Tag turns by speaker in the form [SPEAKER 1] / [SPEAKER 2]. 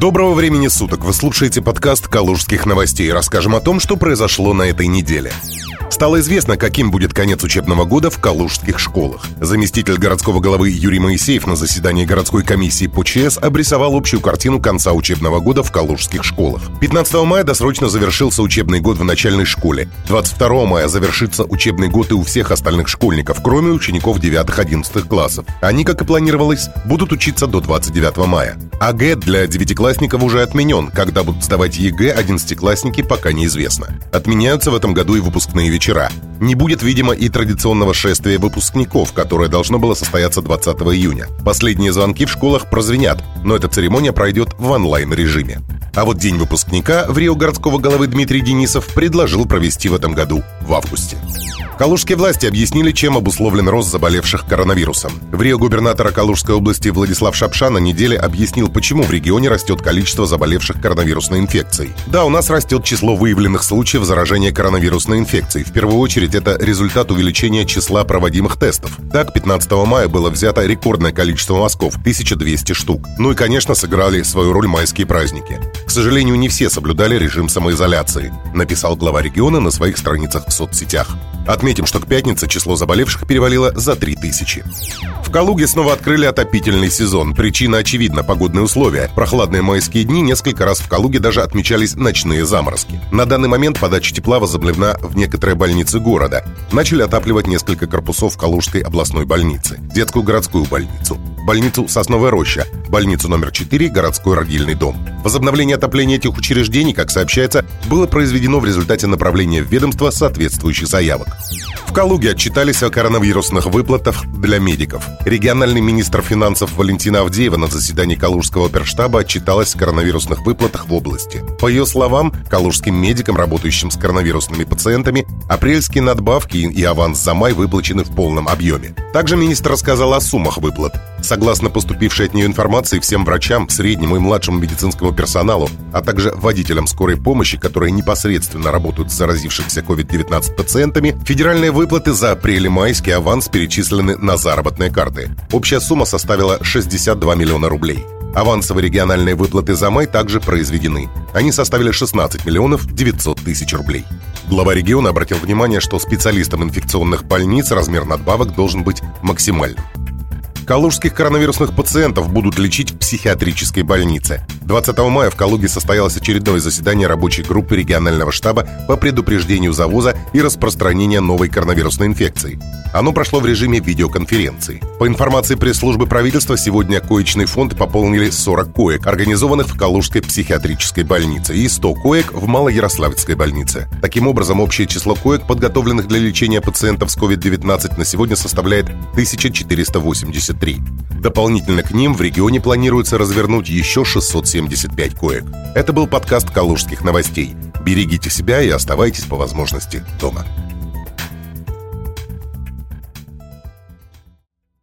[SPEAKER 1] Доброго времени суток! Вы слушаете подкаст «Калужских новостей». Расскажем о том, что произошло на этой неделе. Стало известно, каким будет конец учебного года в калужских школах. Заместитель городского головы Юрий Моисеев на заседании городской комиссии по ЧС обрисовал общую картину конца учебного года в калужских школах. 15 мая досрочно завершился учебный год в начальной школе. 22 мая завершится учебный год и у всех остальных школьников, кроме учеников 9-11 классов. Они, как и планировалось, будут учиться до 29 мая. ОГЭ для девятиклассников уже отменен. Когда будут сдавать ЕГЭ, одиннадцатиклассники пока неизвестно. Отменяются в этом году и выпускные вечера. Не будет, видимо, и традиционного шествия выпускников, которое должно было состояться 20 июня. Последние звонки в школах прозвенят, но эта церемония пройдет в онлайн-режиме. А вот День выпускника в Рио городского головы Дмитрий Денисов предложил провести в этом году в августе. Калужские власти объяснили, чем обусловлен рост заболевших коронавирусом. В Рио губернатора Калужской области Владислав Шапша на неделе объяснил, почему в регионе растет количество заболевших коронавирусной инфекцией. Да, у нас растет число выявленных случаев заражения коронавирусной инфекцией. В первую очередь это результат увеличения числа проводимых тестов. Так, 15 мая было взято рекордное количество мазков – 1200 штук. Ну и, конечно, сыграли свою роль майские праздники. К сожалению, не все соблюдали режим самоизоляции, написал глава региона на своих страницах в соцсетях. Отметим, что к пятнице число заболевших перевалило за 3000. В Калуге снова открыли отопительный сезон. Причина очевидна – погодные условия. Прохладные майские дни несколько раз в Калуге даже отмечались ночные заморозки. На данный момент подача тепла возобновлена в некоторые больницы города. Начали отапливать несколько корпусов Калужской областной больницы, детскую городскую больницу, больницу Сосновая роща, больницу номер 4, городской родильный дом. Возобновление отопления этих учреждений, как сообщается, было произведено в результате направления в ведомство соответствующих заявок. В Калуге отчитались о коронавирусных выплатах для медиков. Региональный министр финансов Валентина Авдеева на заседании Калужского оперштаба отчиталась о коронавирусных выплатах в области. По ее словам, калужским медикам, работающим с коронавирусными пациентами, апрельские надбавки и аванс за май выплачены в полном объеме. Также министр рассказал о суммах выплат. Согласно поступившей от нее информации, всем врачам, среднему и младшему медицинскому персоналу, а также водителям скорой помощи, которые непосредственно работают с заразившихся COVID-19 пациентами, федеральные выплаты за апрель и майский аванс перечислены на заработные карты. Общая сумма составила 62 миллиона рублей. Авансовые региональные выплаты за май также произведены. Они составили 16 миллионов 900 тысяч рублей. Глава региона обратил внимание, что специалистам инфекционных больниц размер надбавок должен быть максимальным. Калужских коронавирусных пациентов будут лечить в психиатрической больнице. 20 мая в Калуге состоялось очередное заседание рабочей группы регионального штаба по предупреждению завоза и распространения новой коронавирусной инфекции. Оно прошло в режиме видеоконференции. По информации пресс-службы правительства, сегодня коечный фонд пополнили 40 коек, организованных в Калужской психиатрической больнице, и 100 коек в Малоярославецкой больнице. Таким образом, общее число коек, подготовленных для лечения пациентов с COVID-19 на сегодня составляет 1483. Дополнительно к ним в регионе планируется развернуть еще 675 коек. Это был подкаст «Калужских новостей». Берегите себя и оставайтесь по возможности дома.